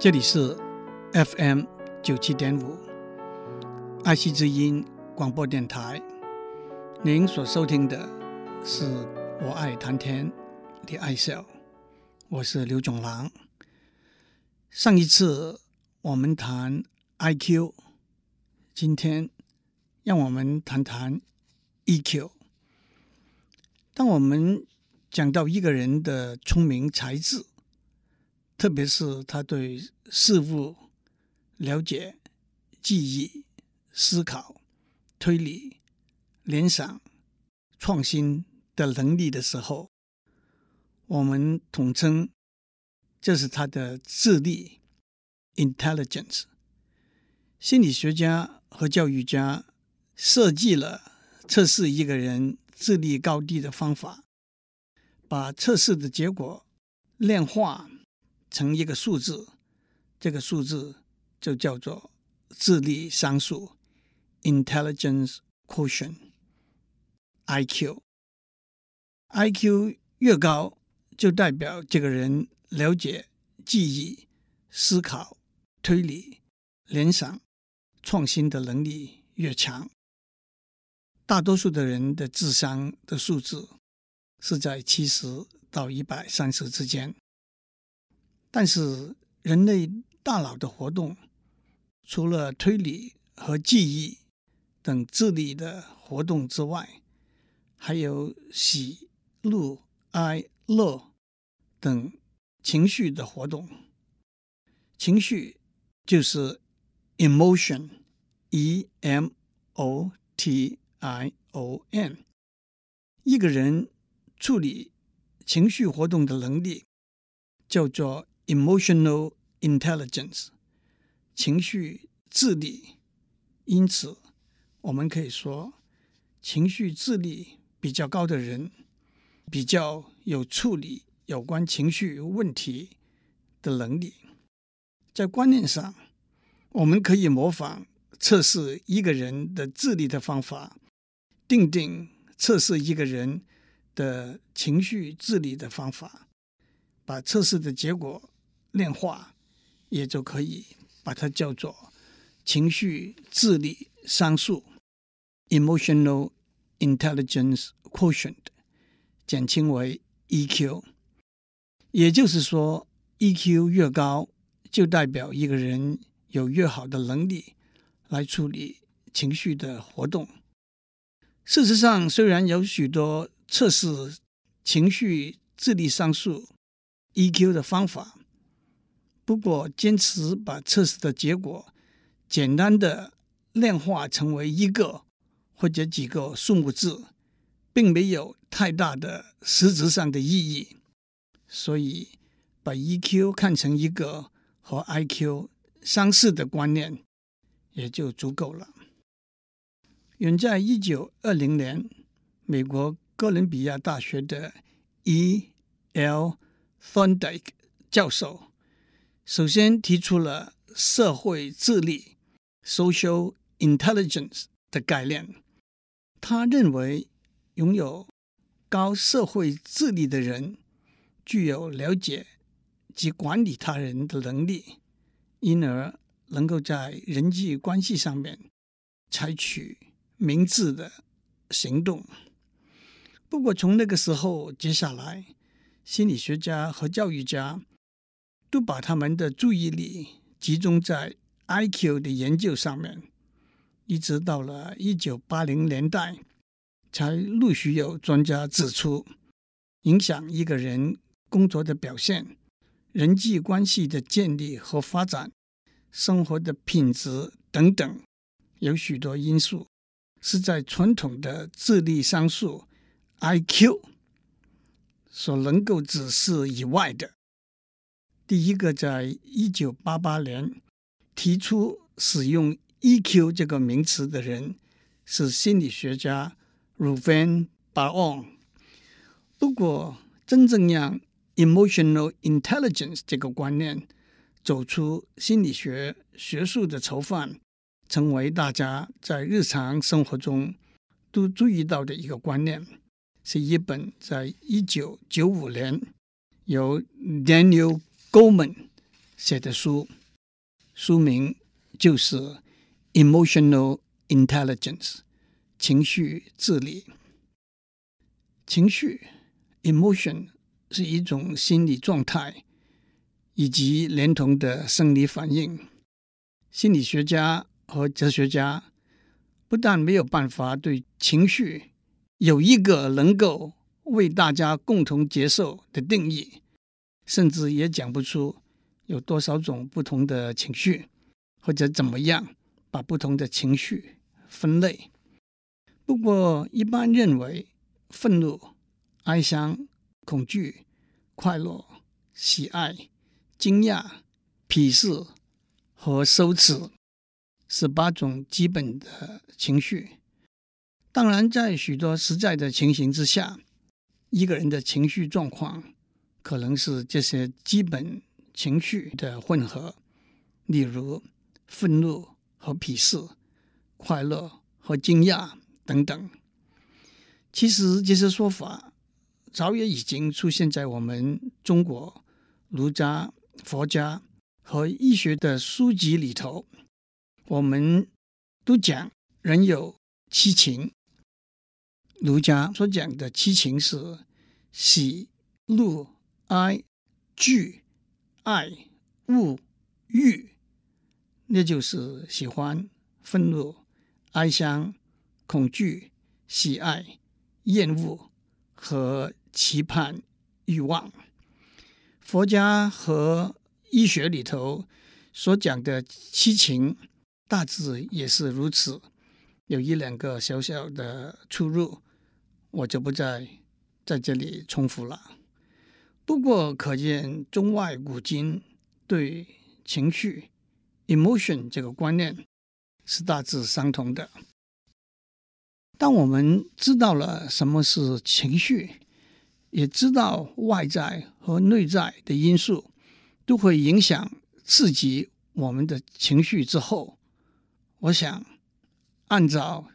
这里是 FM 九七点五爱惜之音广播电台。您所收听的是我爱谈天的爱笑，我是刘总郎。上一次我们谈 IQ，今天让我们谈谈 EQ。当我们讲到一个人的聪明才智，特别是他对事物了解、记忆、思考、推理、联想、创新的能力的时候，我们统称这是他的智力 （intelligence）。心理学家和教育家设计了测试一个人智力高低的方法，把测试的结果量化。成一个数字，这个数字就叫做智力商数 （intelligence quotient，IQ）。IQ 越高，就代表这个人了解、记忆、思考、推理、联想、创新的能力越强。大多数的人的智商的数字是在七十到一百三十之间。但是，人类大脑的活动，除了推理和记忆等智力的活动之外，还有喜、怒、哀、乐等情绪的活动。情绪就是 emotion，e m o t i o n。一个人处理情绪活动的能力叫做。Emotional intelligence，情绪智力。因此，我们可以说，情绪智力比较高的人，比较有处理有关情绪问题的能力。在观念上，我们可以模仿测试一个人的智力的方法，定定测试一个人的情绪智力的方法，把测试的结果。量化，也就可以把它叫做情绪智力商数 （Emotional Intelligence Quotient），简称为 EQ。也就是说，EQ 越高，就代表一个人有越好的能力来处理情绪的活动。事实上，虽然有许多测试情绪智力商数 EQ 的方法。不过，坚持把测试的结果简单的量化成为一个或者几个数目字，并没有太大的实质上的意义。所以，把 EQ 看成一个和 IQ 相似的观念也就足够了。远在一九二零年，美国哥伦比亚大学的 E.L. Thorndike 教授。首先提出了社会智力 （social intelligence） 的概念。他认为，拥有高社会智力的人具有了解及管理他人的能力，因而能够在人际关系上面采取明智的行动。不过，从那个时候接下来，心理学家和教育家。都把他们的注意力集中在 IQ 的研究上面，一直到了一九八零年代，才陆续有专家指出，影响一个人工作的表现、人际关系的建立和发展、生活的品质等等，有许多因素是在传统的智力商数 IQ 所能够指示以外的。第一个在一九八八年提出使用 EQ 这个名词的人是心理学家 Reuven Bar-On。不过，真正让 emotional intelligence 这个观念走出心理学学术的囚犯，成为大家在日常生活中都注意到的一个观念，是一本在一九九五年由 Daniel Goleman 写的书，书名就是《Emotional Intelligence》情绪智力。情绪 （emotion） 是一种心理状态，以及连同的生理反应。心理学家和哲学家不但没有办法对情绪有一个能够为大家共同接受的定义，甚至也讲不出有多少种不同的情绪，或者怎么样把不同的情绪分类。不过，一般认为。愤怒、哀伤、恐惧、快乐、喜爱、惊讶、鄙视和羞耻，是八种基本的情绪。当然，在许多实在的情形之下，一个人的情绪状况可能是这些基本情绪的混合，例如愤怒和鄙视、快乐和惊讶等等。其实这些说法早也已经出现在我们中国儒家、佛家和医学的书籍里头。我们都讲人有七情，儒家所讲的七情是喜、怒、哀、惧、爱、恶、欲，那就是喜欢、愤怒、哀伤、恐惧、喜爱。厌恶和期盼欲望，佛家和医学里头所讲的七情，大致也是如此，有一两个小小的出入，我就不再在这里重复了。不过，可见中外古今对情绪 （emotion） 这个观念是大致相同的。当我们知道了什么是情绪，也知道外在和内在的因素都会影响刺激我们的情绪之后，我想按照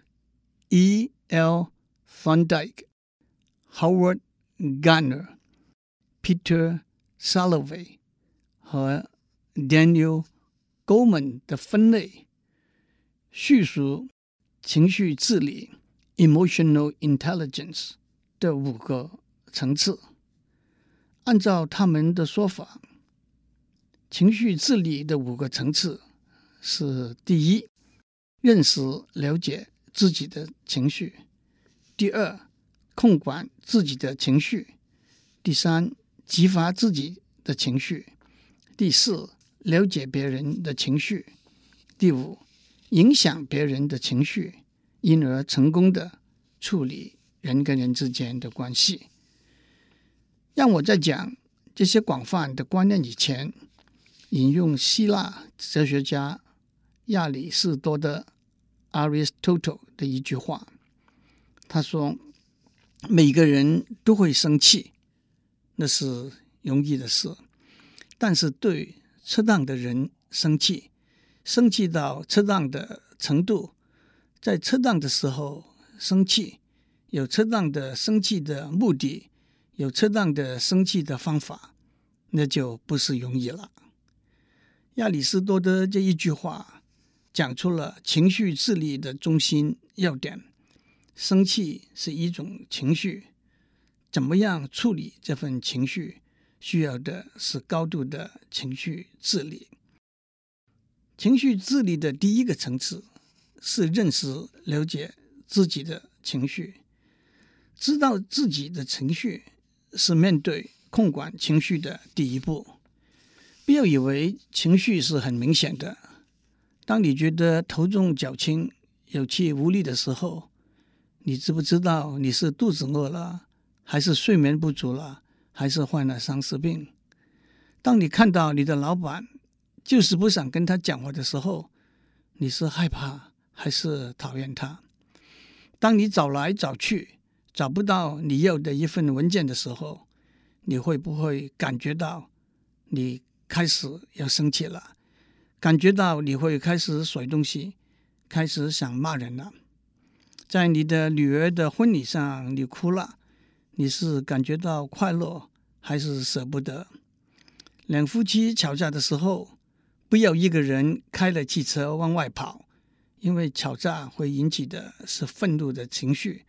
E. L. Thorndike、Howard Gardner、Peter Salovey 和 Daniel Goleman 的分类，叙述情绪智力。Emotional intelligence 的五个层次，按照他们的说法，情绪智力的五个层次是：第一，认识了解自己的情绪；第二，控管自己的情绪；第三，激发自己的情绪；第四，了解别人的情绪；第五，影响别人的情绪。因而成功的处理人跟人之间的关系。让我在讲这些广泛的观念以前，引用希腊哲学家亚里士多德 （Aristotle） 的一句话。他说：“每个人都会生气，那是容易的事。但是对适当的人生气，生气到适当的程度。”在适当的时候生气，有适当的生气的目的，有适当的生气的方法，那就不是容易了。亚里士多德这一句话讲出了情绪智力的中心要点：生气是一种情绪，怎么样处理这份情绪，需要的是高度的情绪智力。情绪智力的第一个层次。是认识、了解自己的情绪，知道自己的情绪是面对、控管情绪的第一步。不要以为情绪是很明显的。当你觉得头重脚轻、有气无力的时候，你知不知道你是肚子饿了，还是睡眠不足了，还是患了丧尸病？当你看到你的老板就是不想跟他讲话的时候，你是害怕，还是讨厌他。当你找来找去找不到你要的一份文件的时候，你会不会感觉到你开始要生气了？感觉到你会开始甩东西，开始想骂人了？在你的女儿的婚礼上，你哭了，你是感觉到快乐还是舍不得？两夫妻吵架的时候，不要一个人开了汽车往外跑，因为吵架会引起的是愤怒的情绪，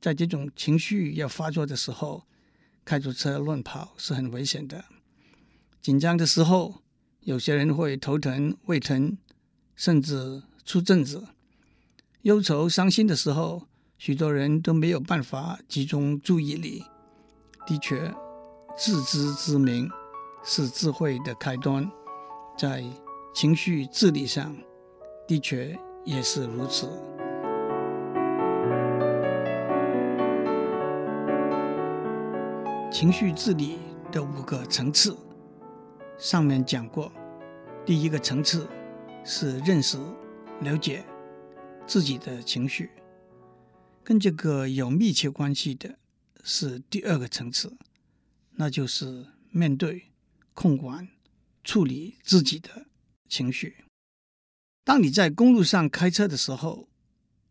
在这种情绪要发作的时候，开着车乱跑是很危险的。紧张的时候，有些人会头疼、胃疼，甚至出疹子。忧愁、伤心的时候，许多人都没有办法集中注意力。的确，自知之明是智慧的开端，在情绪治理上，的确也是如此。情绪治理的五个层次，上面讲过。第一个层次是认识、了解自己的情绪，跟这个有密切关系的是第二个层次，那就是面对、控管、处理自己的情绪。当你在公路上开车的时候，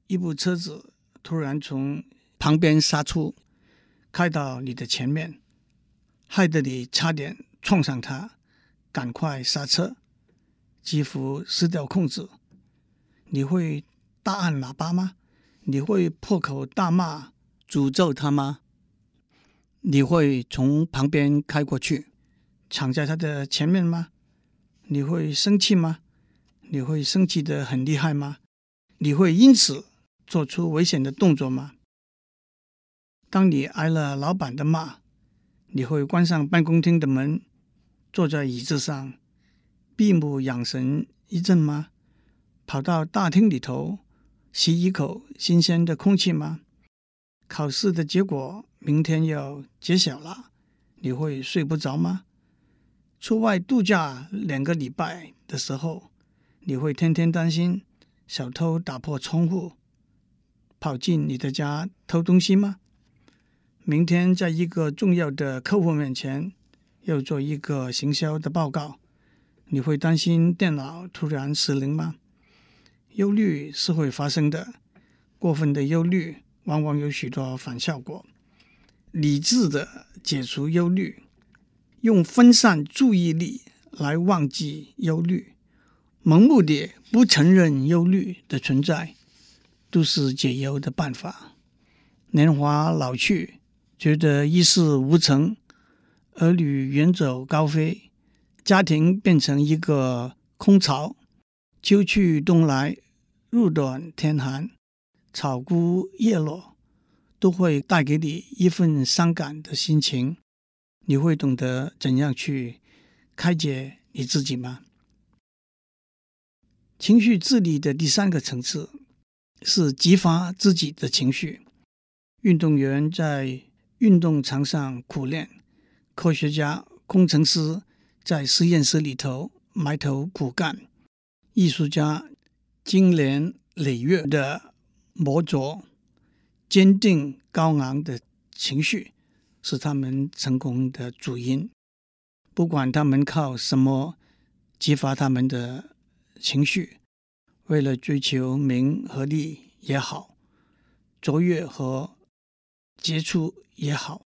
一部车子突然从旁边杀出，开到你的前面，害得你差点撞上它，赶快刹车，几乎失掉控制。你会大按喇叭吗？你会破口大骂、诅咒他吗？你会从旁边开过去，抢在他的前面吗？你会生气吗？你会生气的很厉害吗？你会因此做出危险的动作吗？当你挨了老板的骂，你会关上办公厅的门，坐在椅子上，闭目养神一阵吗？跑到大厅里头吸一口新鲜的空气吗？考试的结果明天要揭晓了，你会睡不着吗？出外度假两个礼拜的时候，你会天天担心小偷打破窗户跑进你的家偷东西吗？明天在一个重要的客户面前要做一个行销的报告，你会担心电脑突然失灵吗？忧虑是会发生的，过分的忧虑往往有许多反效果。理智的解除忧虑，用分散注意力来忘记忧虑。盲目的不承认忧虑的存在，都是解忧的办法。年华老去，觉得一事无成，儿女远走高飞，家庭变成一个空巢。秋去冬来，日短天寒，草枯叶落，都会带给你一份伤感的心情。你会懂得怎样去开解你自己吗？情绪治理的第三个层次是激发自己的情绪。运动员在运动场上苦练，科学家、工程师在实验室里头埋头苦干，艺术家经年累月的磨琢，坚定高昂的情绪是他们成功的主因。不管他们靠什么激发他们的。情绪，为了追求名和利也好，卓越和杰出也好，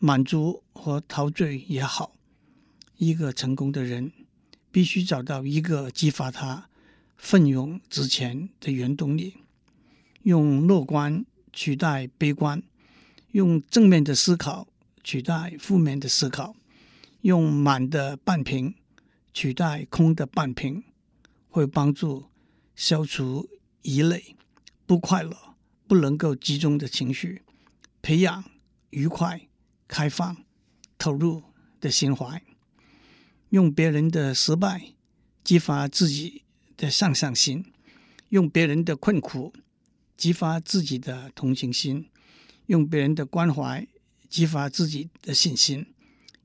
满足和陶醉也好，一个成功的人必须找到一个激发他奋勇直前的原动力，用乐观取代悲观，用正面的思考取代负面的思考，用满的半瓶取代空的半瓶。会帮助消除疑虑、不快乐、不能够集中的情绪，培养愉快、开放、投入的心怀。用别人的失败激发自己的上进心，用别人的困苦激发自己的同情心，用别人的关怀激发自己的信心，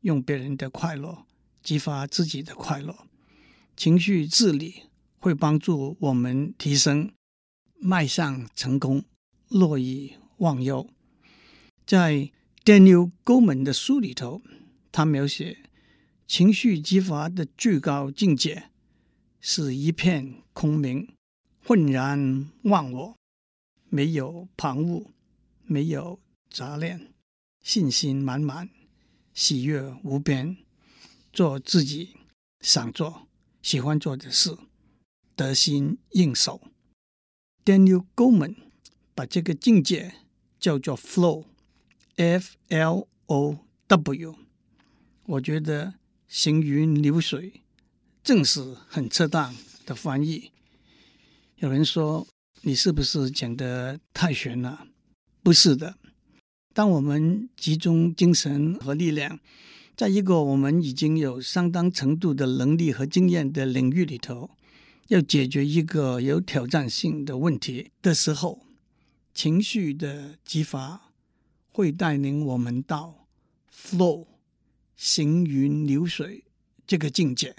用别人的快乐激发自己的快乐。情绪治理。会帮助我们提升，迈向成功，乐以忘忧。在 Daniel Goleman 的书里头，他描写情绪激发的最高境界是一片空明，浑然忘我，没有旁骛，没有杂念，信心满满，喜悦无边，做自己想做、喜欢做的事，得心应手。Daniel Goleman 把这个境界叫做 flow，F L O W。我觉得行云流水正是很恰当的翻译。有人说，你是不是讲得太玄了？不是的。当我们集中精神和力量，在一个我们已经有相当程度的能力和经验的领域里头，要解决一个有挑战性的问题的时候，情绪的激发会带领我们到 flow 行云流水这个境界。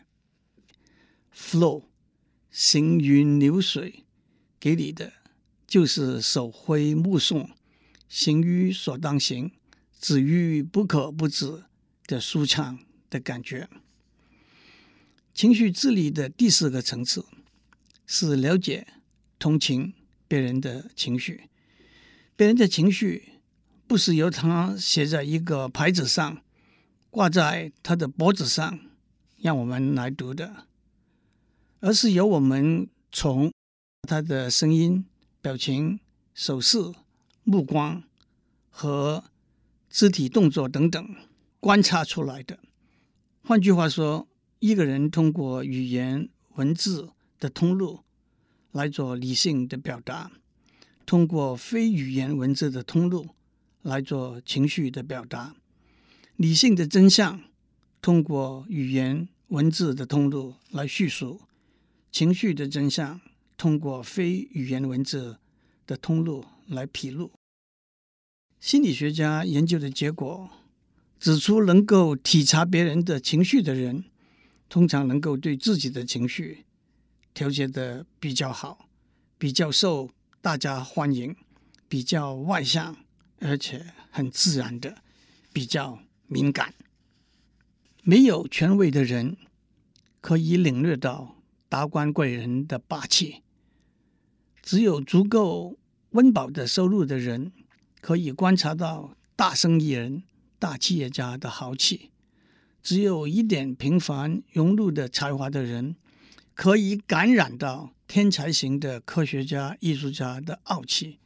flow 行云流水给你的就是手挥目送，行于所当行，止于不可不止。的舒畅的感觉。情绪治理的第四个层次是了解、同情别人的情绪。别人的情绪不是由他写在一个牌子上，挂在他的脖子上，让我们来读的，而是由我们从他的声音、表情、手势、目光和肢体动作等等。观察出来的。换句话说，一个人通过语言文字的通路来做理性的表达，通过非语言文字的通路来做情绪的表达。理性的真相通过语言文字的通路来叙述，情绪的真相通过非语言文字的通路来披露。心理学家研究的结果。指出，能够体察别人的情绪的人，通常能够对自己的情绪调节得比较好，比较受大家欢迎，比较外向，而且很自然的比较敏感。没有权威的人可以领略到达官贵人的霸气，只有足够温饱的收入的人可以观察到大生意人。大企业家的豪气，只有一点平凡庸碌的才华的人，可以感染到天才型的科学家、艺术家的傲气。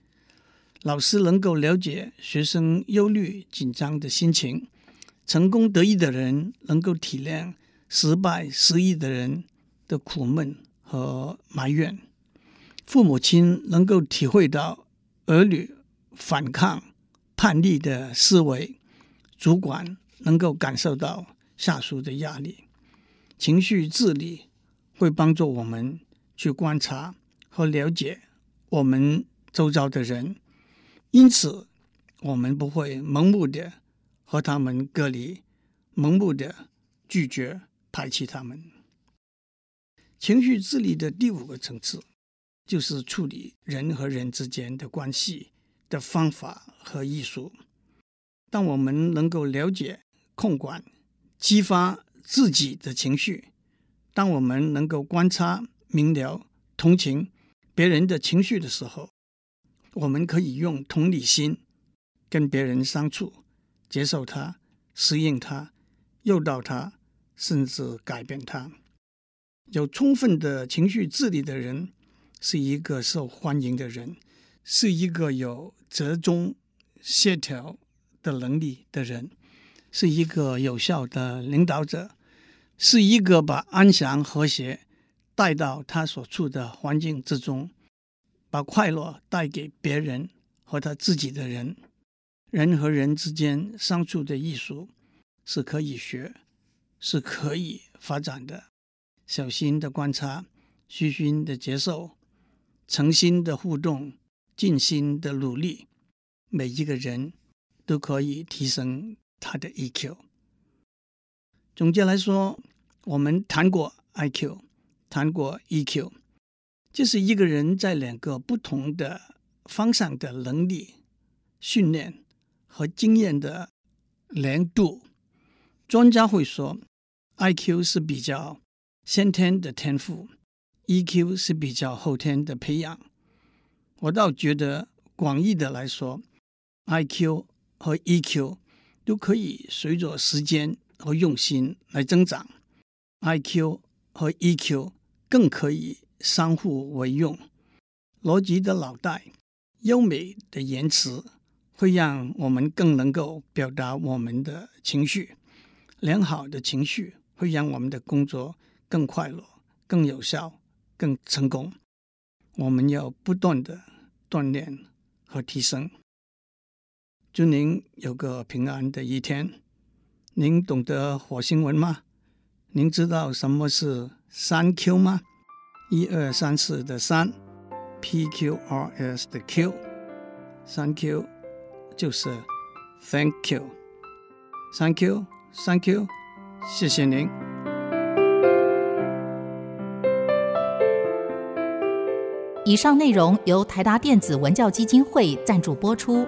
老师能够了解学生忧虑紧张的心情，成功得意的人能够体谅失败失意的人的苦闷和埋怨。父母亲能够体会到儿女反抗叛逆的思维。主管能够感受到下属的压力，情绪治理会帮助我们去观察和了解我们周遭的人，因此我们不会盲目的和他们隔离，盲目的拒绝排斥他们。情绪治理的第五个层次就是处理人和人之间的关系的方法和艺术。当我们能够了解、控管、激发自己的情绪；当我们能够观察、明了、同情别人的情绪的时候，我们可以用同理心跟别人相处，接受他、适应他、诱导他，甚至改变他。有充分的情绪治理的人，是一个受欢迎的人，是一个有折中、协调。的能力的人，是一个有效的领导者，是一个把安详和谐带到他所处的环境之中，把快乐带给别人和他自己的人。人和人之间相处的艺术是可以学，是可以发展的。小心的观察，虚心的接受，诚心的互动，尽心的努力，每一个人。都可以提升他的 EQ。总结来说，我们谈过 IQ，谈过 EQ，就是一个人在两个不同的方向的能力训练和经验的连度。专家会说，IQ 是比较先天的天赋，EQ 是比较后天的培养。我倒觉得广义的来说，IQ。和 EQ 都可以随着时间和用心来增长，IQ 和 EQ 更可以相互为用。逻辑的脑袋、优美的言辞，会让我们更能够表达我们的情绪。良好的情绪会让我们的工作更快乐、更有效、更成功。我们要不断的锻炼和提升。祝您有个平安的一天。您懂得火星文吗？您知道什么是三 Q 吗？一二三四的三，P Q R S 的 Q，三 Q 就是 Thank you，Thank you，Thank you，谢谢您。以上内容由台达电子文教基金会赞助播出。